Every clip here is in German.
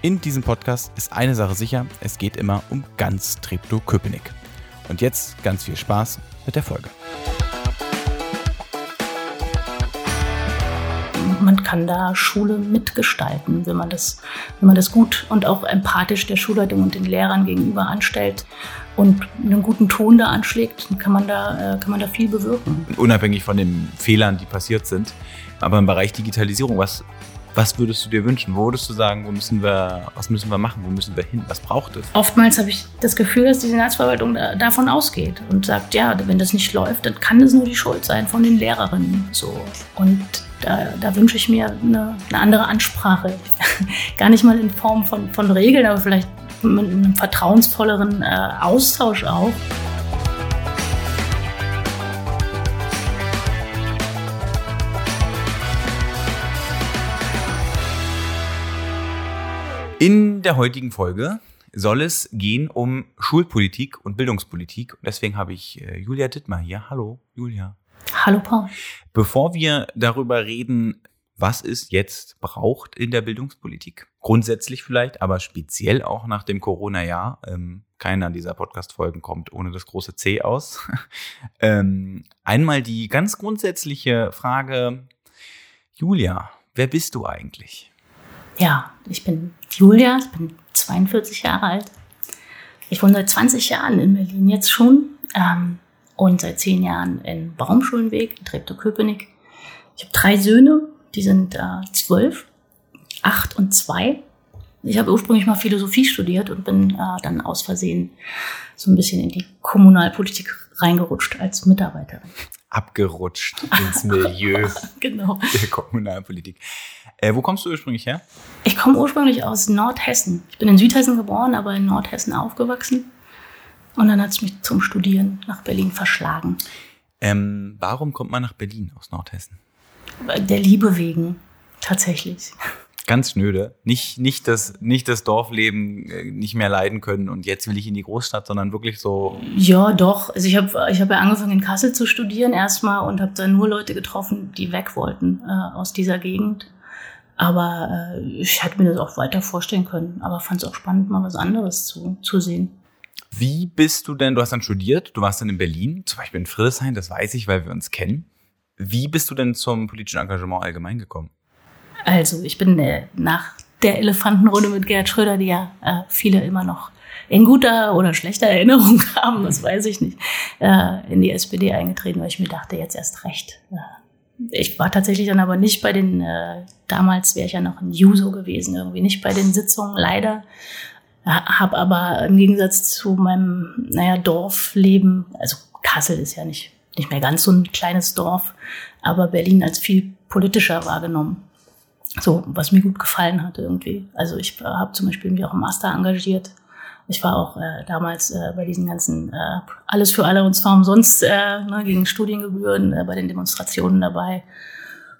In diesem Podcast ist eine Sache sicher, es geht immer um ganz Treptow-Köpenick. Und jetzt ganz viel Spaß mit der Folge. man kann da Schule mitgestalten, wenn man das, wenn man das gut und auch empathisch der Schulleitung und den Lehrern gegenüber anstellt und einen guten Ton da anschlägt, dann kann man da, äh, kann man da viel bewirken. Unabhängig von den Fehlern, die passiert sind. Aber im Bereich Digitalisierung, was, was würdest du dir wünschen? Wo würdest du sagen, wo müssen wir, was müssen wir machen? Wo müssen wir hin? Was braucht es? Oftmals habe ich das Gefühl, dass die Senatsverwaltung da, davon ausgeht und sagt, ja, wenn das nicht läuft, dann kann es nur die Schuld sein von den Lehrerinnen. So. Und da, da wünsche ich mir eine, eine andere Ansprache. Gar nicht mal in Form von, von Regeln, aber vielleicht mit einem vertrauensvolleren äh, Austausch auch. In der heutigen Folge soll es gehen um Schulpolitik und Bildungspolitik. Und deswegen habe ich äh, Julia Dittmar hier. Hallo, Julia. Hallo, Paul. Bevor wir darüber reden, was es jetzt braucht in der Bildungspolitik, grundsätzlich vielleicht, aber speziell auch nach dem Corona-Jahr, ähm, keiner dieser Podcast-Folgen kommt ohne das große C aus. ähm, einmal die ganz grundsätzliche Frage, Julia, wer bist du eigentlich? Ja, ich bin Julia, ich bin 42 Jahre alt. Ich wohne seit 20 Jahren in Berlin jetzt schon ähm, und seit 10 Jahren in Baumschulenweg in Treptow-Köpenick. Ich habe drei Söhne, die sind äh, 12, 8 und 2. Ich habe ursprünglich mal Philosophie studiert und bin äh, dann aus Versehen so ein bisschen in die Kommunalpolitik reingerutscht als Mitarbeiterin. Abgerutscht ins Milieu genau. der Kommunalpolitik. Äh, wo kommst du ursprünglich her? Ich komme ursprünglich aus Nordhessen. Ich bin in Südhessen geboren, aber in Nordhessen aufgewachsen. Und dann hat es mich zum Studieren nach Berlin verschlagen. Ähm, warum kommt man nach Berlin aus Nordhessen? Der Liebe wegen, tatsächlich. Ganz schnöde. Nicht, nicht, das, nicht das Dorfleben äh, nicht mehr leiden können und jetzt will ich in die Großstadt, sondern wirklich so. Ja, doch. Also ich habe ich hab ja angefangen in Kassel zu studieren erstmal und habe dann nur Leute getroffen, die weg wollten äh, aus dieser Gegend. Aber äh, ich hätte mir das auch weiter vorstellen können. Aber fand es auch spannend, mal was anderes zu, zu sehen. Wie bist du denn, du hast dann studiert, du warst dann in Berlin, zum Beispiel in Friedrichshain, das weiß ich, weil wir uns kennen. Wie bist du denn zum politischen Engagement allgemein gekommen? Also, ich bin äh, nach der Elefantenrunde mit Gerhard Schröder, die ja äh, viele immer noch in guter oder schlechter Erinnerung haben, das weiß ich nicht, äh, in die SPD eingetreten, weil ich mir dachte, jetzt erst recht. Äh, ich war tatsächlich dann aber nicht bei den, äh, damals wäre ich ja noch ein Juso gewesen, irgendwie nicht bei den Sitzungen, leider. Hab aber im Gegensatz zu meinem, naja, Dorfleben, also Kassel ist ja nicht, nicht mehr ganz so ein kleines Dorf, aber Berlin als viel politischer wahrgenommen. So, was mir gut gefallen hat irgendwie. Also ich habe zum Beispiel mich auch im Master engagiert. Ich war auch äh, damals äh, bei diesen ganzen äh, Alles für alle und zwar umsonst äh, ne, gegen Studiengebühren äh, bei den Demonstrationen dabei.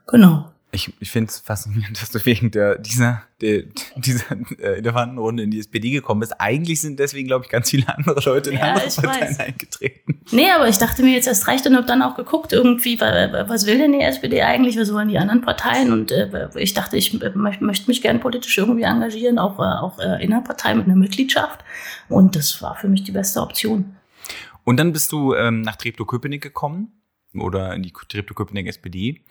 Genau ich, ich finde es faszinierend, dass du wegen der, dieser, der, dieser äh, Elefantenrunde in die SPD gekommen bist. Eigentlich sind deswegen, glaube ich, ganz viele andere Leute in ja, andere Parteien weiß. eingetreten. Nee, aber ich dachte mir jetzt erst recht und habe dann auch geguckt, irgendwie, was will denn die SPD eigentlich, was wollen die anderen Parteien? Und äh, ich dachte, ich möchte mich gerne politisch irgendwie engagieren, auch, äh, auch äh, in der Partei mit einer Mitgliedschaft. Und das war für mich die beste Option. Und dann bist du ähm, nach Treptow-Köpenick gekommen oder in die Treptow-Köpenick SPD.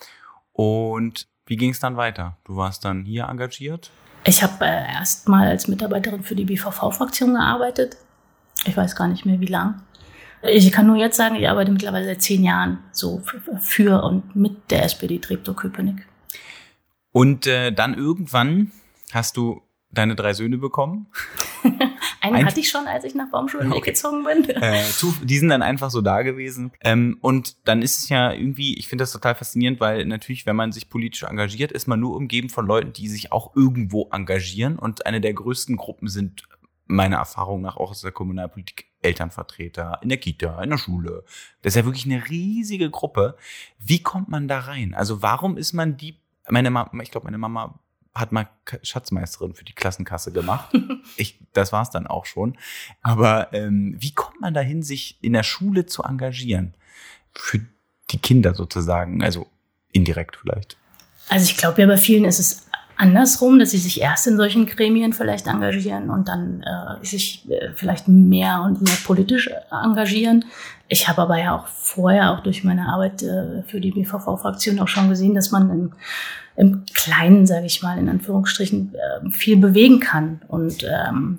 Und wie ging es dann weiter? Du warst dann hier engagiert? Ich habe äh, erst mal als Mitarbeiterin für die BVV-Fraktion gearbeitet. Ich weiß gar nicht mehr, wie lang. Ich kann nur jetzt sagen, ich arbeite mittlerweile seit zehn Jahren so für und mit der SPD Treptow-Köpenick. Und äh, dann irgendwann hast du deine drei Söhne bekommen? Einen Ein hatte ich schon, als ich nach Baumschulen okay. weggezogen bin. Äh, die sind dann einfach so da gewesen. Ähm, und dann ist es ja irgendwie, ich finde das total faszinierend, weil natürlich, wenn man sich politisch engagiert, ist man nur umgeben von Leuten, die sich auch irgendwo engagieren. Und eine der größten Gruppen sind meiner Erfahrung nach auch aus der Kommunalpolitik Elternvertreter in der Kita, in der Schule. Das ist ja wirklich eine riesige Gruppe. Wie kommt man da rein? Also warum ist man die, meine Mama, ich glaube, meine Mama hat mal Schatzmeisterin für die Klassenkasse gemacht. Ich, das war es dann auch schon. Aber ähm, wie kommt man dahin, sich in der Schule zu engagieren? Für die Kinder sozusagen, also indirekt vielleicht. Also ich glaube ja, bei vielen ist es andersrum, dass sie sich erst in solchen Gremien vielleicht engagieren und dann äh, sich äh, vielleicht mehr und mehr politisch engagieren. Ich habe aber ja auch vorher, auch durch meine Arbeit äh, für die BVV-Fraktion auch schon gesehen, dass man im, im Kleinen, sage ich mal, in Anführungsstrichen, äh, viel bewegen kann. Und ähm,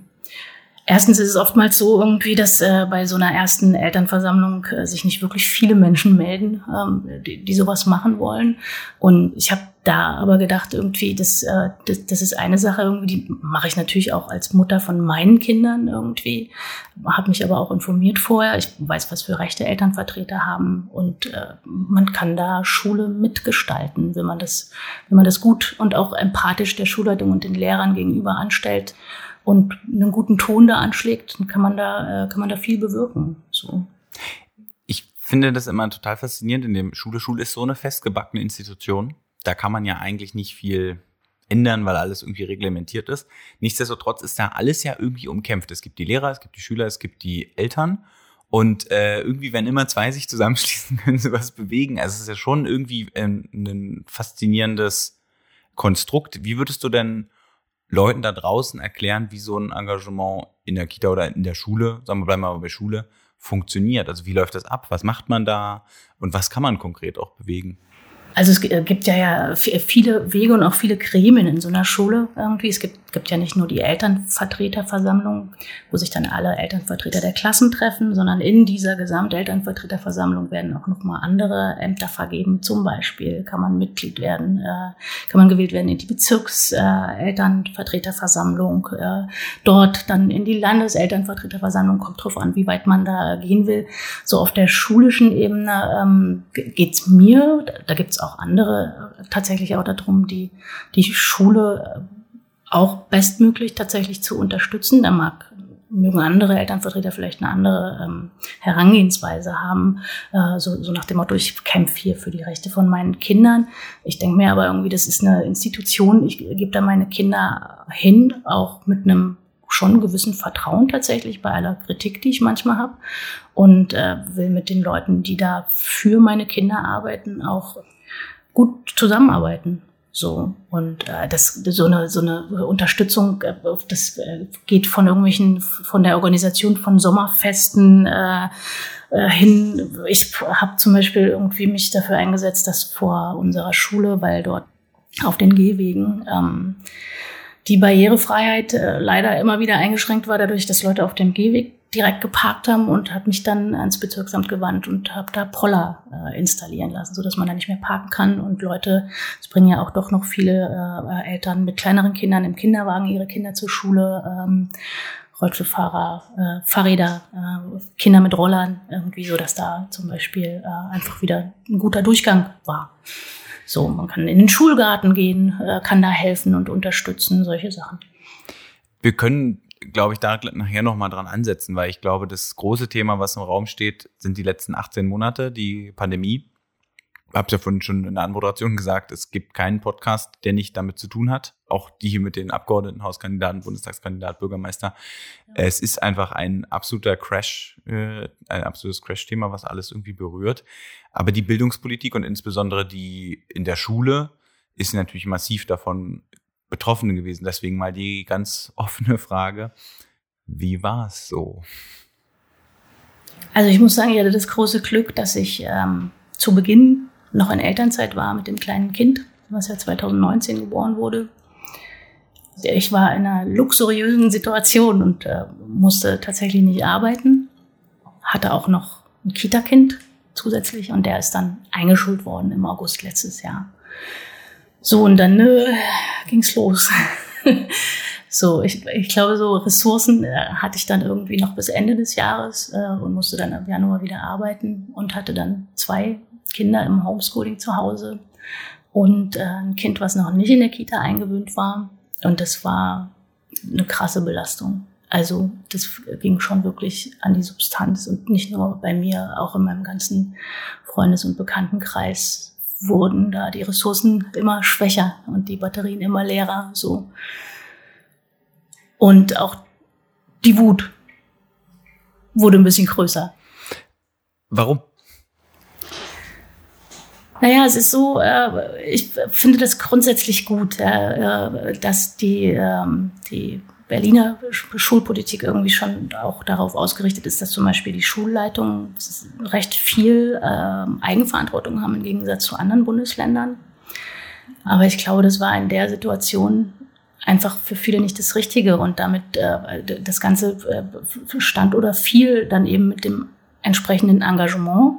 Erstens ist es oftmals so irgendwie, dass äh, bei so einer ersten Elternversammlung äh, sich nicht wirklich viele Menschen melden, ähm, die, die sowas machen wollen. Und ich habe da aber gedacht, irgendwie, das, äh, das, das ist eine Sache, irgendwie, die mache ich natürlich auch als Mutter von meinen Kindern irgendwie. Habe mich aber auch informiert vorher. Ich weiß, was für Rechte Elternvertreter haben und äh, man kann da Schule mitgestalten, wenn man das, wenn man das gut und auch empathisch der Schulleitung und den Lehrern gegenüber anstellt und einen guten Ton da anschlägt, dann kann man da, äh, kann man da viel bewirken. So. Ich finde das immer total faszinierend in dem Schule. Schule ist so eine festgebackene Institution. Da kann man ja eigentlich nicht viel ändern, weil alles irgendwie reglementiert ist. Nichtsdestotrotz ist da alles ja irgendwie umkämpft. Es gibt die Lehrer, es gibt die Schüler, es gibt die Eltern. Und äh, irgendwie, wenn immer zwei sich zusammenschließen, können sie was bewegen. Also es ist ja schon irgendwie ein, ein faszinierendes Konstrukt. Wie würdest du denn Leuten da draußen erklären, wie so ein Engagement in der Kita oder in der Schule, sagen wir bleiben wir mal bei Schule, funktioniert. Also wie läuft das ab? Was macht man da? Und was kann man konkret auch bewegen? Also es gibt ja, ja viele Wege und auch viele Gremien in so einer Schule irgendwie. Es gibt, gibt ja nicht nur die Elternvertreterversammlung, wo sich dann alle Elternvertreter der Klassen treffen, sondern in dieser Gesamtelternvertreterversammlung werden auch nochmal andere Ämter vergeben. Zum Beispiel kann man Mitglied werden, äh, kann man gewählt werden in die Bezirkselternvertreterversammlung, äh, dort dann in die Landeselternvertreterversammlung, kommt drauf an, wie weit man da gehen will. So auf der schulischen Ebene ähm, geht's mir, da gibt's auch andere äh, tatsächlich auch darum, die, die Schule äh, auch bestmöglich tatsächlich zu unterstützen. Da mag mögen andere Elternvertreter vielleicht eine andere ähm, Herangehensweise haben, äh, so, so nach dem Motto, ich kämpfe hier für die Rechte von meinen Kindern. Ich denke mir aber irgendwie, das ist eine Institution, ich gebe da meine Kinder hin, auch mit einem schon gewissen Vertrauen tatsächlich bei aller Kritik, die ich manchmal habe und äh, will mit den Leuten, die da für meine Kinder arbeiten, auch gut zusammenarbeiten. So und äh, das so eine so eine Unterstützung, äh, das äh, geht von irgendwelchen von der Organisation von Sommerfesten äh, äh, hin. Ich habe zum Beispiel irgendwie mich dafür eingesetzt, dass vor unserer Schule, weil dort auf den Gehwegen ähm, die Barrierefreiheit äh, leider immer wieder eingeschränkt war, dadurch, dass Leute auf dem Gehweg direkt geparkt haben und habe mich dann ans Bezirksamt gewandt und habe da Poller äh, installieren lassen, so dass man da nicht mehr parken kann und Leute, es bringen ja auch doch noch viele äh, Eltern mit kleineren Kindern im Kinderwagen ihre Kinder zur Schule, ähm, Rollstuhlfahrer, äh, Fahrräder, äh, Kinder mit Rollern, irgendwie so, dass da zum Beispiel äh, einfach wieder ein guter Durchgang war. So, man kann in den Schulgarten gehen, äh, kann da helfen und unterstützen, solche Sachen. Wir können glaube ich, da nachher nochmal dran ansetzen, weil ich glaube, das große Thema, was im Raum steht, sind die letzten 18 Monate, die Pandemie. Ich habe ja vorhin schon in der Anmoderation gesagt, es gibt keinen Podcast, der nicht damit zu tun hat. Auch die hier mit den Abgeordnetenhauskandidaten, Bundestagskandidat, Bürgermeister. Ja. Es ist einfach ein absoluter Crash, äh, ein absolutes Crash-Thema, was alles irgendwie berührt. Aber die Bildungspolitik und insbesondere die in der Schule ist natürlich massiv davon Betroffene gewesen. Deswegen mal die ganz offene Frage, wie war es so? Also ich muss sagen, ich hatte das große Glück, dass ich ähm, zu Beginn noch in Elternzeit war mit dem kleinen Kind, was ja 2019 geboren wurde. Ich war in einer luxuriösen Situation und äh, musste tatsächlich nicht arbeiten. Hatte auch noch ein Kita-Kind zusätzlich und der ist dann eingeschult worden im August letztes Jahr. So, und dann äh, ging's los. so, ich, ich glaube, so Ressourcen äh, hatte ich dann irgendwie noch bis Ende des Jahres äh, und musste dann im Januar wieder arbeiten und hatte dann zwei Kinder im Homeschooling zu Hause und äh, ein Kind, was noch nicht in der Kita eingewöhnt war. Und das war eine krasse Belastung. Also das ging schon wirklich an die Substanz und nicht nur bei mir, auch in meinem ganzen Freundes- und Bekanntenkreis wurden da die Ressourcen immer schwächer und die Batterien immer leerer, so. Und auch die Wut wurde ein bisschen größer. Warum? Naja, es ist so, äh, ich finde das grundsätzlich gut, äh, dass die, ähm, die Berliner Schulpolitik irgendwie schon auch darauf ausgerichtet ist, dass zum Beispiel die Schulleitungen recht viel ähm, Eigenverantwortung haben im Gegensatz zu anderen Bundesländern. Aber ich glaube, das war in der Situation einfach für viele nicht das Richtige und damit äh, das Ganze äh, stand oder fiel dann eben mit dem entsprechenden Engagement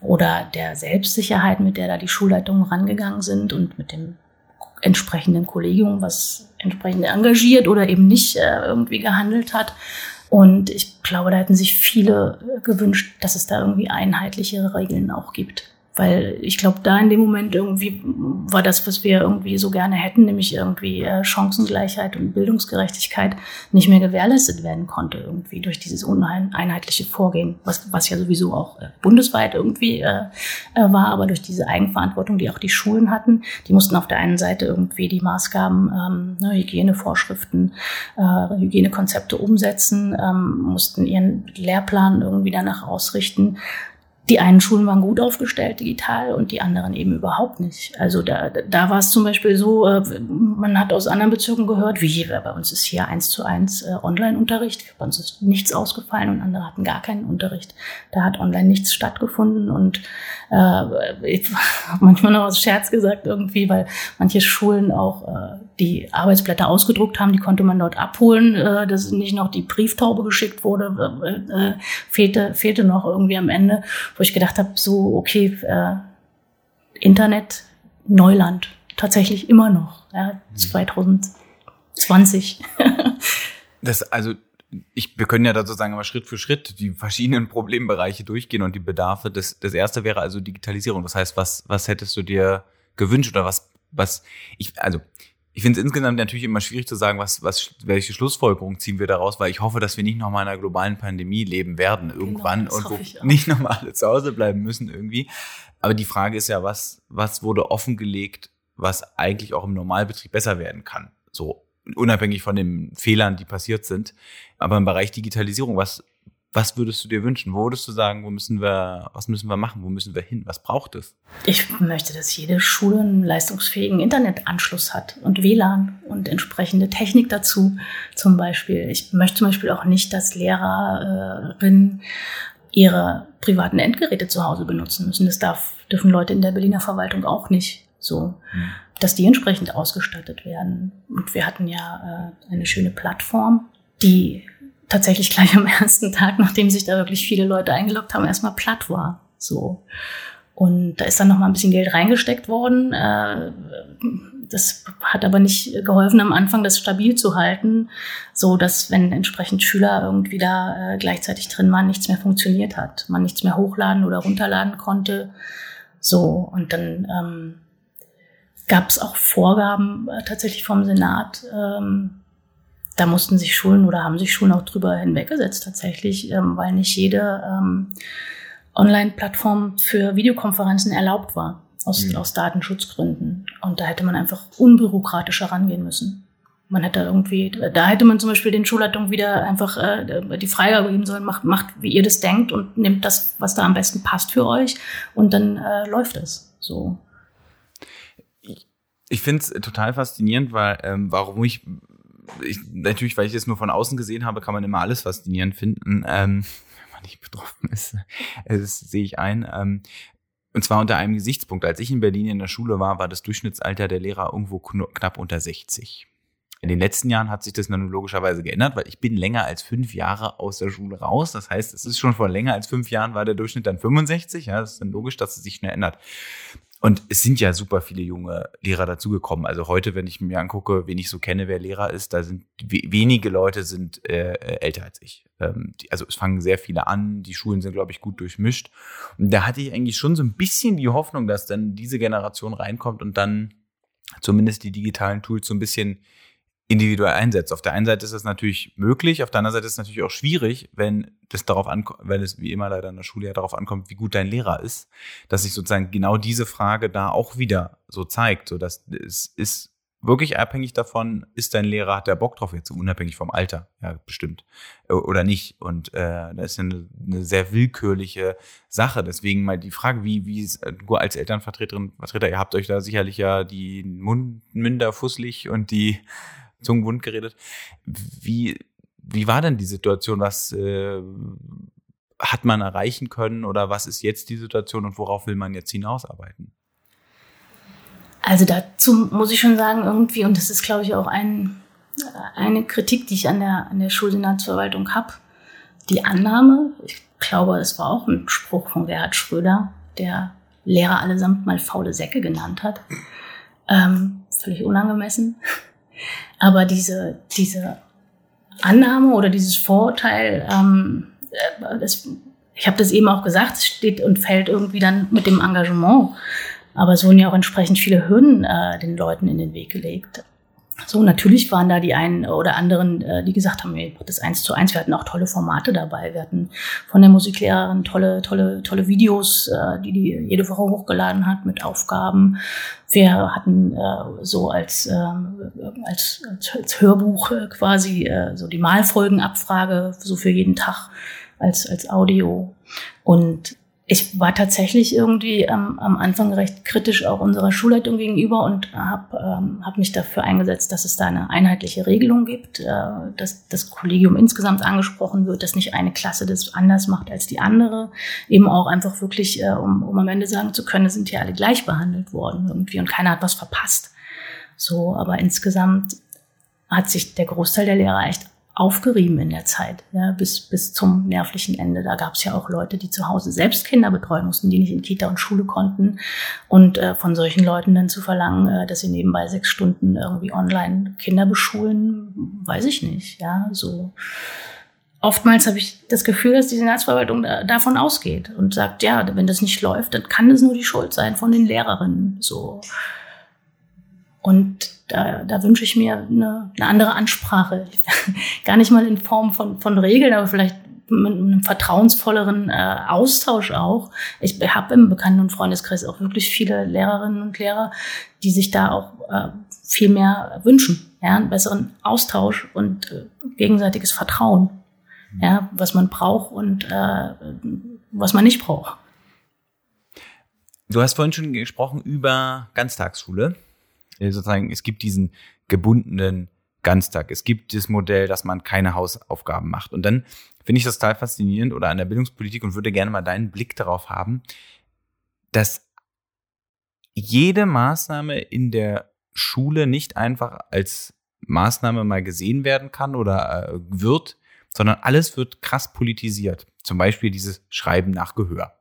oder der Selbstsicherheit, mit der da die Schulleitungen rangegangen sind und mit dem entsprechenden Kollegium, was entsprechend engagiert oder eben nicht äh, irgendwie gehandelt hat. Und ich glaube, da hätten sich viele gewünscht, dass es da irgendwie einheitliche Regeln auch gibt. Weil ich glaube, da in dem Moment irgendwie war das, was wir irgendwie so gerne hätten, nämlich irgendwie äh, Chancengleichheit und Bildungsgerechtigkeit nicht mehr gewährleistet werden konnte, irgendwie durch dieses uneinheitliche Vorgehen, was, was ja sowieso auch äh, bundesweit irgendwie äh, äh, war, aber durch diese Eigenverantwortung, die auch die Schulen hatten. Die mussten auf der einen Seite irgendwie die Maßgaben, ähm, ne, Hygienevorschriften, äh, Hygienekonzepte umsetzen, ähm, mussten ihren Lehrplan irgendwie danach ausrichten die einen Schulen waren gut aufgestellt digital und die anderen eben überhaupt nicht. Also da, da war es zum Beispiel so, äh, man hat aus anderen Bezirken gehört, wie bei uns ist hier eins zu eins äh, Online-Unterricht, bei uns ist nichts ausgefallen und andere hatten gar keinen Unterricht. Da hat online nichts stattgefunden und äh, ich habe manchmal noch aus Scherz gesagt irgendwie, weil manche Schulen auch äh, die Arbeitsblätter ausgedruckt haben, die konnte man dort abholen, äh, dass nicht noch die Brieftaube geschickt wurde, äh, äh, fehlte, fehlte noch irgendwie am Ende, wo ich gedacht habe, so, okay, äh, Internet, Neuland, tatsächlich immer noch, ja, 2020. das, also ich, wir können ja da sozusagen immer Schritt für Schritt die verschiedenen Problembereiche durchgehen und die Bedarfe. Das, das erste wäre also Digitalisierung. Das heißt, was, was hättest du dir gewünscht oder was, was, ich, also, ich finde es insgesamt natürlich immer schwierig zu sagen, was, was, welche Schlussfolgerung ziehen wir daraus, weil ich hoffe, dass wir nicht nochmal in einer globalen Pandemie leben werden genau, irgendwann genau, und wo nicht nochmal alle zu Hause bleiben müssen irgendwie. Aber die Frage ist ja, was, was wurde offengelegt, was eigentlich auch im Normalbetrieb besser werden kann? So, unabhängig von den Fehlern, die passiert sind. Aber im Bereich Digitalisierung, was, was würdest du dir wünschen? Wo würdest du sagen, wo müssen wir, was müssen wir machen? Wo müssen wir hin? Was braucht es? Ich möchte, dass jede Schule einen leistungsfähigen Internetanschluss hat und WLAN und entsprechende Technik dazu zum Beispiel. Ich möchte zum Beispiel auch nicht, dass Lehrerinnen ihre privaten Endgeräte zu Hause benutzen müssen. Das darf, dürfen Leute in der Berliner Verwaltung auch nicht so. Hm dass die entsprechend ausgestattet werden. Und wir hatten ja äh, eine schöne Plattform, die tatsächlich gleich am ersten Tag, nachdem sich da wirklich viele Leute eingeloggt haben, erstmal platt war. So. Und da ist dann noch mal ein bisschen Geld reingesteckt worden. Äh, das hat aber nicht geholfen, am Anfang das stabil zu halten, so dass wenn entsprechend Schüler irgendwie da äh, gleichzeitig drin waren, nichts mehr funktioniert hat, man nichts mehr hochladen oder runterladen konnte. So und dann ähm, gab es auch Vorgaben äh, tatsächlich vom Senat. Ähm, da mussten sich Schulen oder haben sich Schulen auch drüber hinweggesetzt tatsächlich, ähm, weil nicht jede ähm, Online-Plattform für Videokonferenzen erlaubt war aus, mhm. aus Datenschutzgründen. Und da hätte man einfach unbürokratischer rangehen müssen. Man hätte irgendwie, da hätte man zum Beispiel den Schulleitungen wieder einfach äh, die Freigabe geben sollen, macht, macht, wie ihr das denkt und nehmt das, was da am besten passt für euch und dann äh, läuft es. So. Ich finde es total faszinierend, weil ähm, warum ich, ich, natürlich, weil ich es nur von außen gesehen habe, kann man immer alles faszinierend finden, ähm, wenn man nicht betroffen ist. Das sehe ich ein. Ähm, und zwar unter einem Gesichtspunkt. Als ich in Berlin in der Schule war, war das Durchschnittsalter der Lehrer irgendwo knapp unter 60. In den letzten Jahren hat sich das dann logischerweise geändert, weil ich bin länger als fünf Jahre aus der Schule raus. Das heißt, es ist schon vor länger als fünf Jahren war der Durchschnitt dann 65. Ja, das ist dann logisch, dass es sich schnell ändert. Und es sind ja super viele junge Lehrer dazugekommen. Also heute, wenn ich mir angucke, wen ich so kenne, wer Lehrer ist, da sind wenige Leute sind äh, älter als ich. Ähm, die, also es fangen sehr viele an, die Schulen sind, glaube ich, gut durchmischt. Und da hatte ich eigentlich schon so ein bisschen die Hoffnung, dass dann diese Generation reinkommt und dann zumindest die digitalen Tools so ein bisschen individuell einsetzt. Auf der einen Seite ist es natürlich möglich, auf der anderen Seite ist es natürlich auch schwierig, wenn das darauf ankommt, wenn es wie immer leider in der Schule ja darauf ankommt, wie gut dein Lehrer ist, dass sich sozusagen genau diese Frage da auch wieder so zeigt, so dass es ist wirklich abhängig davon, ist dein Lehrer, hat der Bock drauf, jetzt unabhängig vom Alter, ja, bestimmt, oder nicht. Und äh, das ist eine, eine sehr willkürliche Sache. Deswegen mal die Frage, wie, wie du als Elternvertreterin, Vertreter, ihr habt euch da sicherlich ja die Mund, Münder fusselig und die Zungen wund geredet. Wie, wie war denn die Situation? Was äh, hat man erreichen können oder was ist jetzt die Situation und worauf will man jetzt hinausarbeiten? Also dazu muss ich schon sagen, irgendwie, und das ist, glaube ich, auch ein, eine Kritik, die ich an der, an der Schulsenatsverwaltung habe, die Annahme, ich glaube, es war auch ein Spruch von Gerhard Schröder, der Lehrer allesamt mal faule Säcke genannt hat. Ähm, völlig unangemessen. Aber diese, diese Annahme oder dieses Vorurteil, ähm, äh, das, ich habe das eben auch gesagt, es steht und fällt irgendwie dann mit dem Engagement. Aber es wurden ja auch entsprechend viele Hürden äh, den Leuten in den Weg gelegt. So, natürlich waren da die einen oder anderen, äh, die gesagt haben, ey, das eins zu eins. Wir hatten auch tolle Formate dabei. Wir hatten von der Musiklehrerin tolle, tolle, tolle Videos, äh, die die jede Woche hochgeladen hat mit Aufgaben. Wir hatten äh, so als, äh, als, als Hörbuch äh, quasi äh, so die Malfolgenabfrage so für jeden Tag als, als Audio. Und ich war tatsächlich irgendwie ähm, am Anfang recht kritisch auch unserer Schulleitung gegenüber und habe ähm, hab mich dafür eingesetzt, dass es da eine einheitliche Regelung gibt, äh, dass das Kollegium insgesamt angesprochen wird, dass nicht eine Klasse das anders macht als die andere. Eben auch einfach wirklich, äh, um, um am Ende sagen zu können, sind ja alle gleich behandelt worden irgendwie und keiner hat was verpasst. So, aber insgesamt hat sich der Großteil der Lehrer echt aufgerieben in der Zeit, ja, bis, bis zum nervlichen Ende. Da gab es ja auch Leute, die zu Hause selbst Kinder betreuen mussten, die nicht in Kita und Schule konnten. Und äh, von solchen Leuten dann zu verlangen, äh, dass sie nebenbei sechs Stunden irgendwie online Kinder beschulen, weiß ich nicht. Ja, so. Oftmals habe ich das Gefühl, dass die Senatsverwaltung da, davon ausgeht und sagt, ja, wenn das nicht läuft, dann kann es nur die Schuld sein von den Lehrerinnen. So. Und da, da wünsche ich mir eine, eine andere Ansprache. Gar nicht mal in Form von, von Regeln, aber vielleicht mit einem vertrauensvolleren äh, Austausch auch. Ich habe im Bekannten- und Freundeskreis auch wirklich viele Lehrerinnen und Lehrer, die sich da auch äh, viel mehr wünschen. Ja, einen besseren Austausch und äh, gegenseitiges Vertrauen. Ja, was man braucht und äh, was man nicht braucht. Du hast vorhin schon gesprochen über Ganztagsschule. Äh, sozusagen, es gibt diesen gebundenen Ganztag. Es gibt das Modell, dass man keine Hausaufgaben macht. Und dann finde ich das total faszinierend oder an der Bildungspolitik und würde gerne mal deinen Blick darauf haben, dass jede Maßnahme in der Schule nicht einfach als Maßnahme mal gesehen werden kann oder äh, wird, sondern alles wird krass politisiert. Zum Beispiel dieses Schreiben nach Gehör.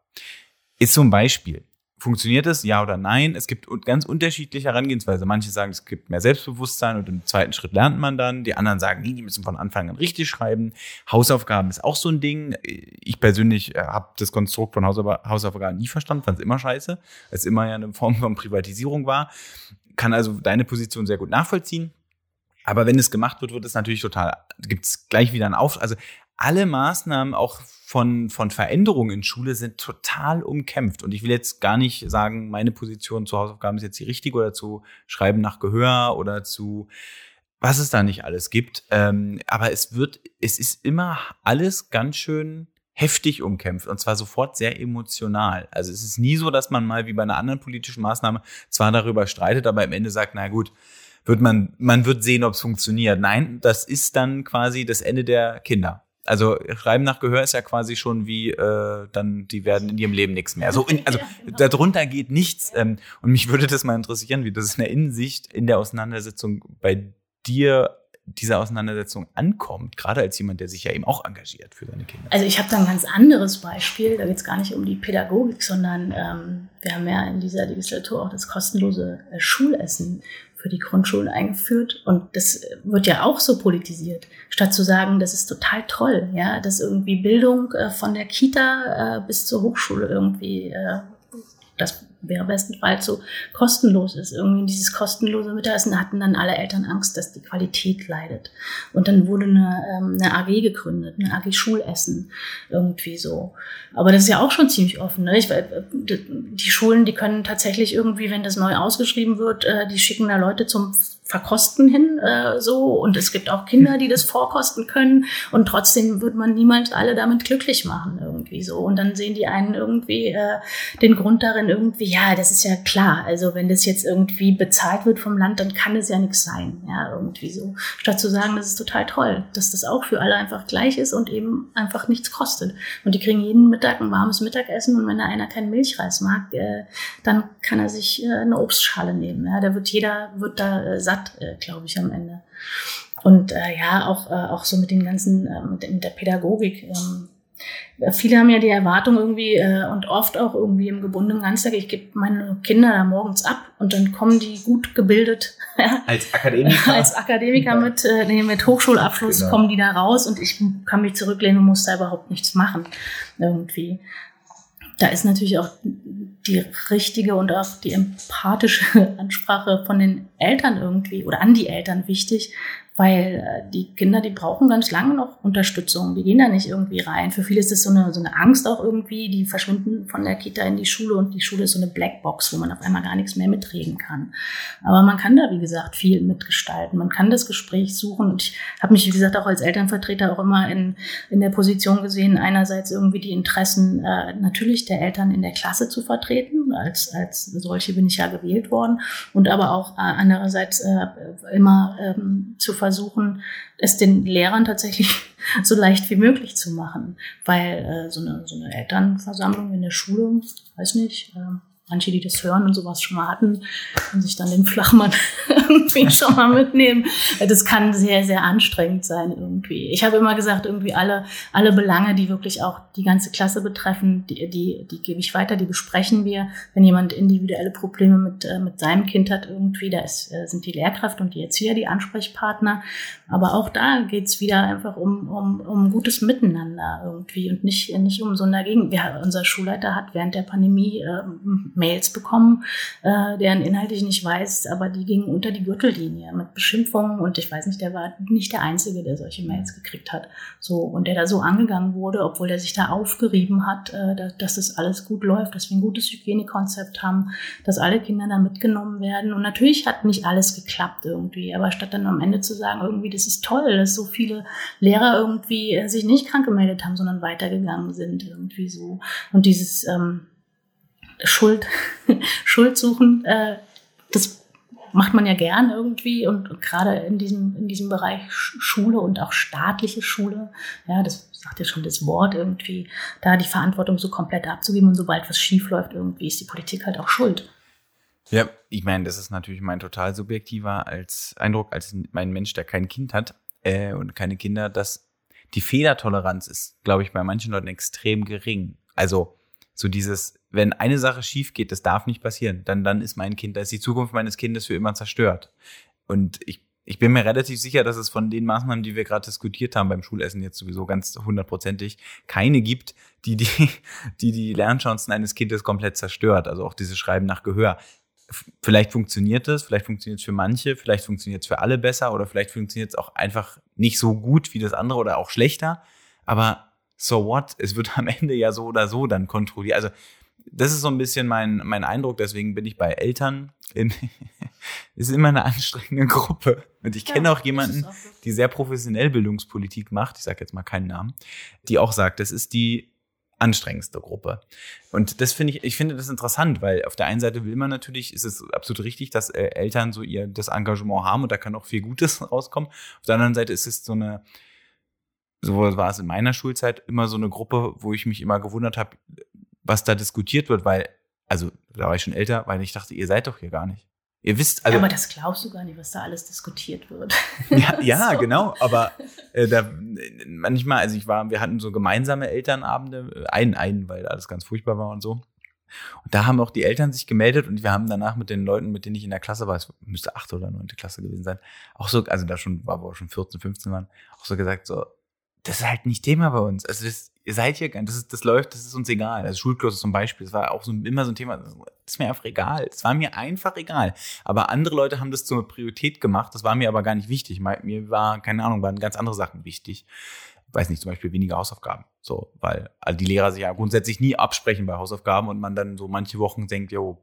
Ist so ein Beispiel. Funktioniert es? Ja oder nein? Es gibt ganz unterschiedliche Herangehensweise. Manche sagen, es gibt mehr Selbstbewusstsein und im zweiten Schritt lernt man dann. Die anderen sagen, nee, die müssen von Anfang an richtig schreiben. Hausaufgaben ist auch so ein Ding. Ich persönlich äh, habe das Konstrukt von Hausaufgaben nie verstanden, fand es immer scheiße, weil es immer ja eine Form von Privatisierung war. Kann also deine Position sehr gut nachvollziehen. Aber wenn es gemacht wird, wird es natürlich total, gibt es gleich wieder einen Auf. Also alle Maßnahmen auch von, von Veränderungen in Schule sind total umkämpft. Und ich will jetzt gar nicht sagen, meine Position zu Hausaufgaben ist jetzt die richtige oder zu Schreiben nach Gehör oder zu was es da nicht alles gibt. Ähm, aber es wird, es ist immer alles ganz schön heftig umkämpft und zwar sofort sehr emotional. Also es ist nie so, dass man mal wie bei einer anderen politischen Maßnahme zwar darüber streitet, aber am Ende sagt, na gut, wird man, man wird sehen, ob es funktioniert. Nein, das ist dann quasi das Ende der Kinder. Also Schreiben nach Gehör ist ja quasi schon wie äh, dann, die werden in ihrem Leben nichts mehr. Also, in, also darunter geht nichts. Ähm, und mich würde das mal interessieren, wie das in der Innensicht in der Auseinandersetzung bei dir diese Auseinandersetzung ankommt, gerade als jemand, der sich ja eben auch engagiert für seine Kinder. Also ich habe da ein ganz anderes Beispiel. Da geht es gar nicht um die Pädagogik, sondern ähm, wir haben ja in dieser Legislatur auch das kostenlose äh, Schulessen für die Grundschulen eingeführt. Und das wird ja auch so politisiert, statt zu sagen, das ist total toll, ja, dass irgendwie Bildung äh, von der Kita äh, bis zur Hochschule irgendwie, äh, das wäre bestenfalls so kostenlos ist. Irgendwie dieses kostenlose Mittagessen hatten dann alle Eltern Angst, dass die Qualität leidet. Und dann wurde eine, ähm, eine AG gegründet, eine AG Schulessen, irgendwie so. Aber das ist ja auch schon ziemlich offen. Ne? Ich, äh, die Schulen, die können tatsächlich irgendwie, wenn das neu ausgeschrieben wird, äh, die schicken da Leute zum Verkosten hin äh, so. Und es gibt auch Kinder, die das vorkosten können. Und trotzdem wird man niemals alle damit glücklich machen irgendwie so. Und dann sehen die einen irgendwie äh, den Grund darin irgendwie ja das ist ja klar. Also wenn das jetzt irgendwie bezahlt wird vom Land dann kann es ja nichts sein. Ja irgendwie so. Statt zu sagen das ist total toll dass das auch für alle einfach gleich ist und eben einfach nichts kostet. Und die kriegen jeden Mittag ein warmes Mittagessen und wenn da einer keinen Milchreis mag äh, dann kann er sich äh, eine Obstschale nehmen. Ja da wird jeder wird da äh, satt, äh, glaube ich, am Ende. Und äh, ja, auch, äh, auch so mit den ganzen, äh, mit, mit der Pädagogik. Ähm, viele haben ja die Erwartung irgendwie äh, und oft auch irgendwie im gebundenen Ganztag, ich gebe meine Kinder da morgens ab und dann kommen die gut gebildet. als Akademiker? als Akademiker mit, äh, nee, mit Hochschulabschluss genau. kommen die da raus und ich kann mich zurücklehnen und muss da überhaupt nichts machen. Irgendwie da ist natürlich auch die richtige und auch die empathische Ansprache von den Eltern irgendwie oder an die Eltern wichtig, weil äh, die Kinder, die brauchen ganz lange noch Unterstützung. Die gehen da nicht irgendwie rein. Für viele ist das so eine, so eine Angst auch irgendwie. Die verschwinden von der Kita in die Schule und die Schule ist so eine Blackbox, wo man auf einmal gar nichts mehr mitreden kann. Aber man kann da, wie gesagt, viel mitgestalten. Man kann das Gespräch suchen. Und ich habe mich, wie gesagt, auch als Elternvertreter auch immer in, in der Position gesehen, einerseits irgendwie die Interessen äh, natürlich der Eltern in der Klasse zu vertreten. Als, als solche bin ich ja gewählt worden. Und aber auch äh, andererseits äh, immer ähm, zu versuchen, es den Lehrern tatsächlich so leicht wie möglich zu machen. Weil äh, so, eine, so eine Elternversammlung in der Schule, weiß nicht, äh, manche, die das hören und sowas schon mal hatten, und sich dann den Flachmann irgendwie schon mal mitnehmen. Das kann sehr, sehr anstrengend sein irgendwie. Ich habe immer gesagt, irgendwie alle, alle Belange, die wirklich auch die ganze Klasse betreffen, die, die, die gebe ich weiter, die besprechen wir. Wenn jemand individuelle Probleme mit, äh, mit seinem Kind hat irgendwie, da ist, äh, sind die Lehrkräfte und die Erzieher die Ansprechpartner. Aber auch da geht's wieder einfach um, um, um gutes Miteinander irgendwie und nicht, nicht um so ein Dagegen. Ja, unser Schulleiter hat während der Pandemie äh, Mails bekommen, äh, deren Inhalte ich nicht weiß, aber die gingen unter die Gürtellinie mit Beschimpfungen und ich weiß nicht, der war nicht der Einzige, der solche Mails gekriegt hat. So, und der da so angegangen wurde, obwohl der sich da aufgerieben hat, äh, dass, dass das alles gut läuft, dass wir ein gutes Hygienekonzept haben, dass alle Kinder da mitgenommen werden. Und natürlich hat nicht alles geklappt irgendwie, aber statt dann am Ende zu sagen, irgendwie, das ist toll, dass so viele Lehrer irgendwie äh, sich nicht krank gemeldet haben, sondern weitergegangen sind, irgendwie so. Und dieses, ähm, Schuld, Schuld suchen, äh, das macht man ja gern irgendwie und gerade in diesem, in diesem Bereich Schule und auch staatliche Schule, ja, das sagt ja schon das Wort irgendwie, da die Verantwortung so komplett abzugeben und sobald was schief läuft, irgendwie ist die Politik halt auch schuld. Ja, ich meine, das ist natürlich mein total subjektiver als Eindruck, als mein Mensch, der kein Kind hat äh, und keine Kinder, dass die Fehlertoleranz ist, glaube ich, bei manchen Leuten extrem gering. Also so dieses, wenn eine Sache schief geht, das darf nicht passieren, dann, dann ist mein Kind, da ist die Zukunft meines Kindes für immer zerstört. Und ich, ich bin mir relativ sicher, dass es von den Maßnahmen, die wir gerade diskutiert haben beim Schulessen jetzt sowieso ganz hundertprozentig, keine gibt, die die, die, die Lernchancen eines Kindes komplett zerstört. Also auch dieses Schreiben nach Gehör. Vielleicht funktioniert es, vielleicht funktioniert es für manche, vielleicht funktioniert es für alle besser oder vielleicht funktioniert es auch einfach nicht so gut wie das andere oder auch schlechter. Aber so what? Es wird am Ende ja so oder so dann kontrolliert. Also das ist so ein bisschen mein, mein Eindruck, deswegen bin ich bei Eltern. In, ist immer eine anstrengende Gruppe. Und ich kenne ja, auch jemanden, auch die sehr professionell Bildungspolitik macht, ich sage jetzt mal keinen Namen, die auch sagt, das ist die anstrengendste Gruppe. Und das finde ich, ich finde das interessant, weil auf der einen Seite will man natürlich, ist es absolut richtig, dass äh, Eltern so ihr das Engagement haben und da kann auch viel Gutes rauskommen. Auf der anderen Seite ist es so eine, so war es in meiner Schulzeit immer so eine Gruppe, wo ich mich immer gewundert habe, was da diskutiert wird, weil, also da war ich schon älter, weil ich dachte, ihr seid doch hier gar nicht. Ihr wisst, also. Ja, aber das glaubst du gar nicht, was da alles diskutiert wird. Ja, ja so. genau. Aber äh, da manchmal, also ich war, wir hatten so gemeinsame Elternabende, einen, einen, weil alles ganz furchtbar war und so. Und da haben auch die Eltern sich gemeldet und wir haben danach mit den Leuten, mit denen ich in der Klasse war, es müsste achte oder neunte Klasse gewesen sein, auch so, also da schon, war wo wir schon 14, 15 waren, auch so gesagt, so, das ist halt nicht Thema bei uns. Also das, ihr seid hier, das, ist, das läuft, das ist uns egal. Also Schulkloster zum Beispiel, das war auch so, immer so ein Thema, das ist mir einfach egal. Es war mir einfach egal. Aber andere Leute haben das zur Priorität gemacht, das war mir aber gar nicht wichtig. Mir war, keine Ahnung, waren ganz andere Sachen wichtig. Ich weiß nicht, zum Beispiel weniger Hausaufgaben. So, weil also die Lehrer sich ja grundsätzlich nie absprechen bei Hausaufgaben und man dann so manche Wochen denkt, jo,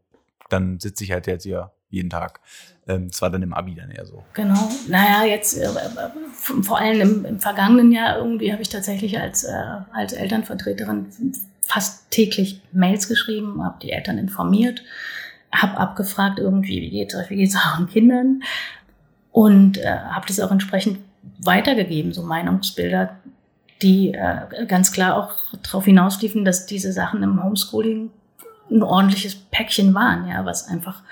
dann sitze ich halt jetzt hier jeden Tag. Ähm, war dann im Abi dann eher so. Genau. Naja, jetzt äh, vor allem im, im, vergangenen Jahr irgendwie habe ich tatsächlich als, äh, als Elternvertreterin fast täglich Mails geschrieben, habe die Eltern informiert, habe abgefragt irgendwie, wie geht es wie geht es euren Kindern und äh, habe das auch entsprechend weitergegeben, so Meinungsbilder, die äh, ganz klar auch darauf hinausliefen, dass diese Sachen im Homeschooling ein ordentliches Päckchen waren, ja, was einfach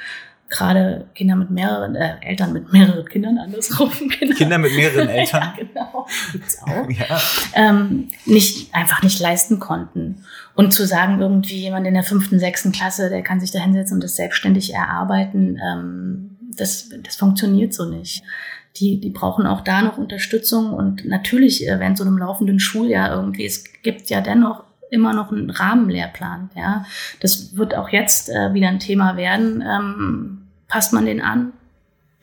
gerade Kinder mit mehreren, äh, Eltern mit mehreren Kindern, andersrum. Kinder, Kinder mit mehreren Eltern. ja, genau, gibt's auch. ja. ähm, nicht, einfach nicht leisten konnten. Und zu sagen, irgendwie jemand in der fünften, sechsten Klasse, der kann sich da hinsetzen und das selbstständig erarbeiten, ähm, das, das funktioniert so nicht. Die, die brauchen auch da noch Unterstützung und natürlich äh, während so einem laufenden Schuljahr irgendwie, es gibt ja dennoch immer noch ein Rahmenlehrplan. Ja, das wird auch jetzt äh, wieder ein Thema werden. Ähm, passt man den an?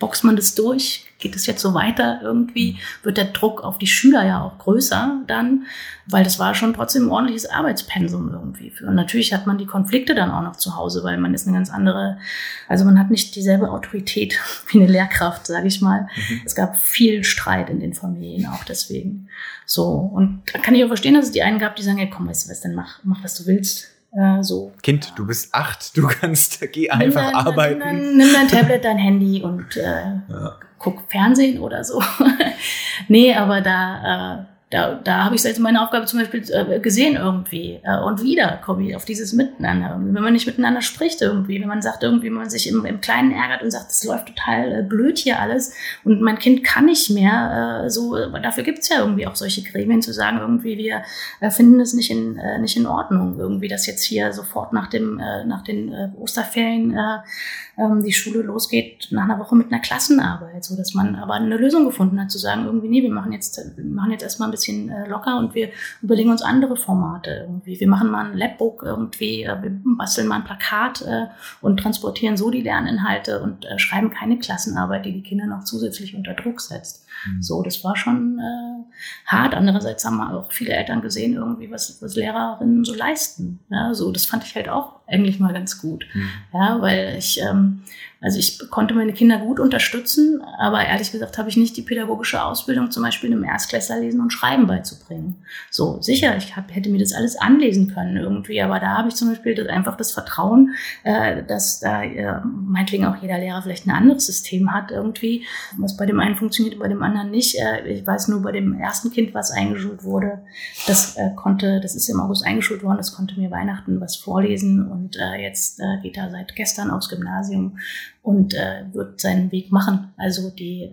Boxt man das durch? Geht es jetzt so weiter irgendwie? Wird der Druck auf die Schüler ja auch größer dann? Weil das war schon trotzdem ein ordentliches Arbeitspensum irgendwie. Und natürlich hat man die Konflikte dann auch noch zu Hause, weil man ist eine ganz andere, also man hat nicht dieselbe Autorität wie eine Lehrkraft, sage ich mal. Mhm. Es gab viel Streit in den Familien auch deswegen. So. Und da kann ich auch verstehen, dass es die einen gab, die sagen, ja komm, weißt du was, dann mach, mach was du willst äh, so. Kind, du bist acht, du kannst, geh einfach nimm dein, arbeiten. Nimm dein, nimm dein Tablet, dein Handy und äh, ja. guck Fernsehen oder so. nee, aber da, äh, da, da habe ich als meine Aufgabe zum Beispiel äh, gesehen irgendwie. Äh, und wieder komme ich auf dieses Miteinander. Wenn man nicht miteinander spricht irgendwie, wenn man sagt irgendwie, wenn man sich im, im Kleinen ärgert und sagt, es läuft total äh, blöd hier alles und mein Kind kann nicht mehr, äh, so, dafür gibt's ja irgendwie auch solche Gremien zu sagen, irgendwie, wir äh, finden es nicht in, äh, nicht in Ordnung, irgendwie, dass jetzt hier sofort nach dem, äh, nach den äh, Osterferien äh, ähm, die Schule losgeht nach einer Woche mit einer Klassenarbeit, so dass man aber eine Lösung gefunden hat, zu sagen, irgendwie, nee, wir machen jetzt, wir machen jetzt erstmal ein bisschen äh, locker und wir überlegen uns andere Formate irgendwie. Wir machen mal ein Labbook irgendwie, äh, wir basteln mal ein Plakat äh, und transportieren so die Lerninhalte und äh, schreiben keine Klassenarbeit, die die Kinder noch zusätzlich unter Druck setzt. Mhm. So, das war schon äh, hart. Andererseits haben auch viele Eltern gesehen, irgendwie, was, was Lehrerinnen so leisten. Ja, so, das fand ich halt auch eigentlich mal ganz gut. Mhm. Ja, weil ich, ähm, also ich konnte meine Kinder gut unterstützen, aber ehrlich gesagt habe ich nicht die pädagogische Ausbildung, zum Beispiel einem Erstklässler lesen und schreiben beizubringen. So, sicher, ich hab, hätte mir das alles anlesen können irgendwie, aber da habe ich zum Beispiel das, einfach das Vertrauen, äh, dass da äh, meinetwegen auch jeder Lehrer vielleicht ein anderes System hat irgendwie, was bei dem einen funktioniert, bei dem anderen nicht. Äh, ich weiß nur bei dem ersten Kind, was eingeschult wurde, das äh, konnte, das ist im August eingeschult worden, das konnte mir Weihnachten was vorlesen und äh, jetzt äh, geht er seit gestern aufs Gymnasium und wird seinen Weg machen. Also die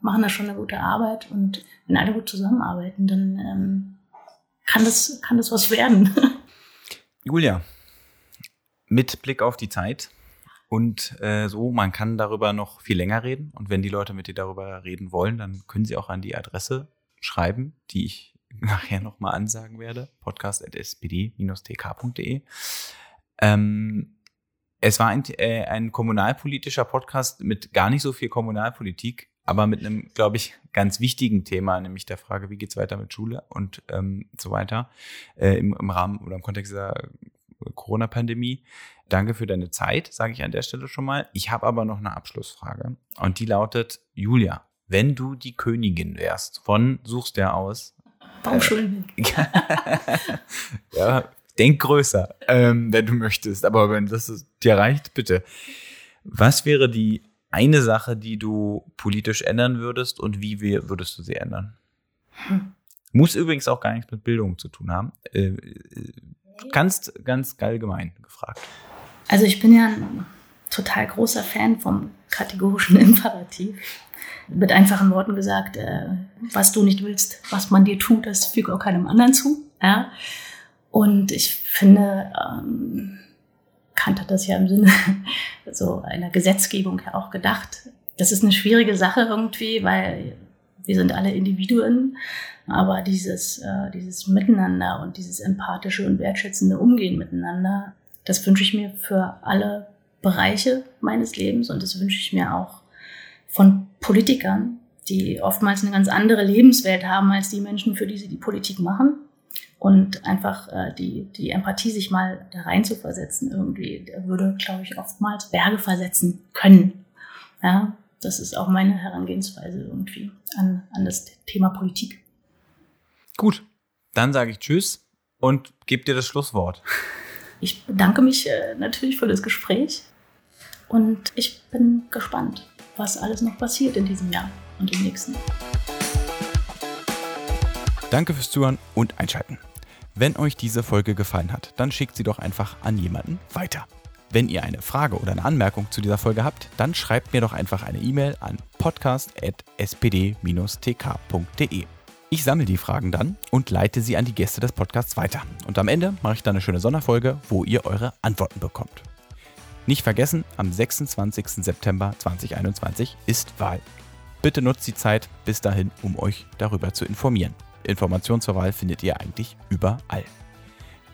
machen da schon eine gute Arbeit und wenn alle gut zusammenarbeiten, dann ähm, kann das kann das was werden. Julia, mit Blick auf die Zeit und äh, so, man kann darüber noch viel länger reden und wenn die Leute mit dir darüber reden wollen, dann können sie auch an die Adresse schreiben, die ich nachher nochmal ansagen werde, podcast.spd-tk.de. Ähm, es war ein, äh, ein kommunalpolitischer Podcast mit gar nicht so viel Kommunalpolitik, aber mit einem, glaube ich, ganz wichtigen Thema, nämlich der Frage, wie geht's weiter mit Schule und ähm, so weiter äh, im, im Rahmen oder im Kontext der Corona-Pandemie. Danke für deine Zeit, sage ich an der Stelle schon mal. Ich habe aber noch eine Abschlussfrage und die lautet, Julia, wenn du die Königin wärst, von suchst du aus? Baumschulen. ja, denk größer, ähm, wenn du möchtest. Aber wenn das dir reicht, bitte. Was wäre die eine Sache, die du politisch ändern würdest und wie würdest du sie ändern? Hm. Muss übrigens auch gar nichts mit Bildung zu tun haben. Äh, äh, ganz, ganz allgemein gefragt. Also ich bin ja ein total großer Fan vom kategorischen Imperativ. Mit einfachen Worten gesagt, äh, was du nicht willst, was man dir tut, das füge auch keinem anderen zu. Ja? Und ich finde, ähm, Kant hat das ja im Sinne so einer Gesetzgebung ja auch gedacht. Das ist eine schwierige Sache irgendwie, weil wir sind alle Individuen, aber dieses, äh, dieses Miteinander und dieses empathische und wertschätzende Umgehen miteinander, das wünsche ich mir für alle Bereiche meines Lebens und das wünsche ich mir auch von Politikern, die oftmals eine ganz andere Lebenswelt haben als die Menschen, für die sie die Politik machen. Und einfach äh, die, die Empathie, sich mal da rein zu versetzen, irgendwie, würde, glaube ich, oftmals Berge versetzen können. Ja, das ist auch meine Herangehensweise irgendwie an, an das Thema Politik. Gut, dann sage ich Tschüss und gebe dir das Schlusswort. Ich bedanke mich äh, natürlich für das Gespräch und ich bin gespannt, was alles noch passiert in diesem Jahr und im nächsten. Danke fürs Zuhören und Einschalten. Wenn euch diese Folge gefallen hat, dann schickt sie doch einfach an jemanden weiter. Wenn ihr eine Frage oder eine Anmerkung zu dieser Folge habt, dann schreibt mir doch einfach eine E-Mail an podcast.spd-tk.de. Ich sammle die Fragen dann und leite sie an die Gäste des Podcasts weiter. Und am Ende mache ich dann eine schöne Sonderfolge, wo ihr eure Antworten bekommt. Nicht vergessen, am 26. September 2021 ist Wahl. Bitte nutzt die Zeit bis dahin, um euch darüber zu informieren. Informationen zur Wahl findet ihr eigentlich überall.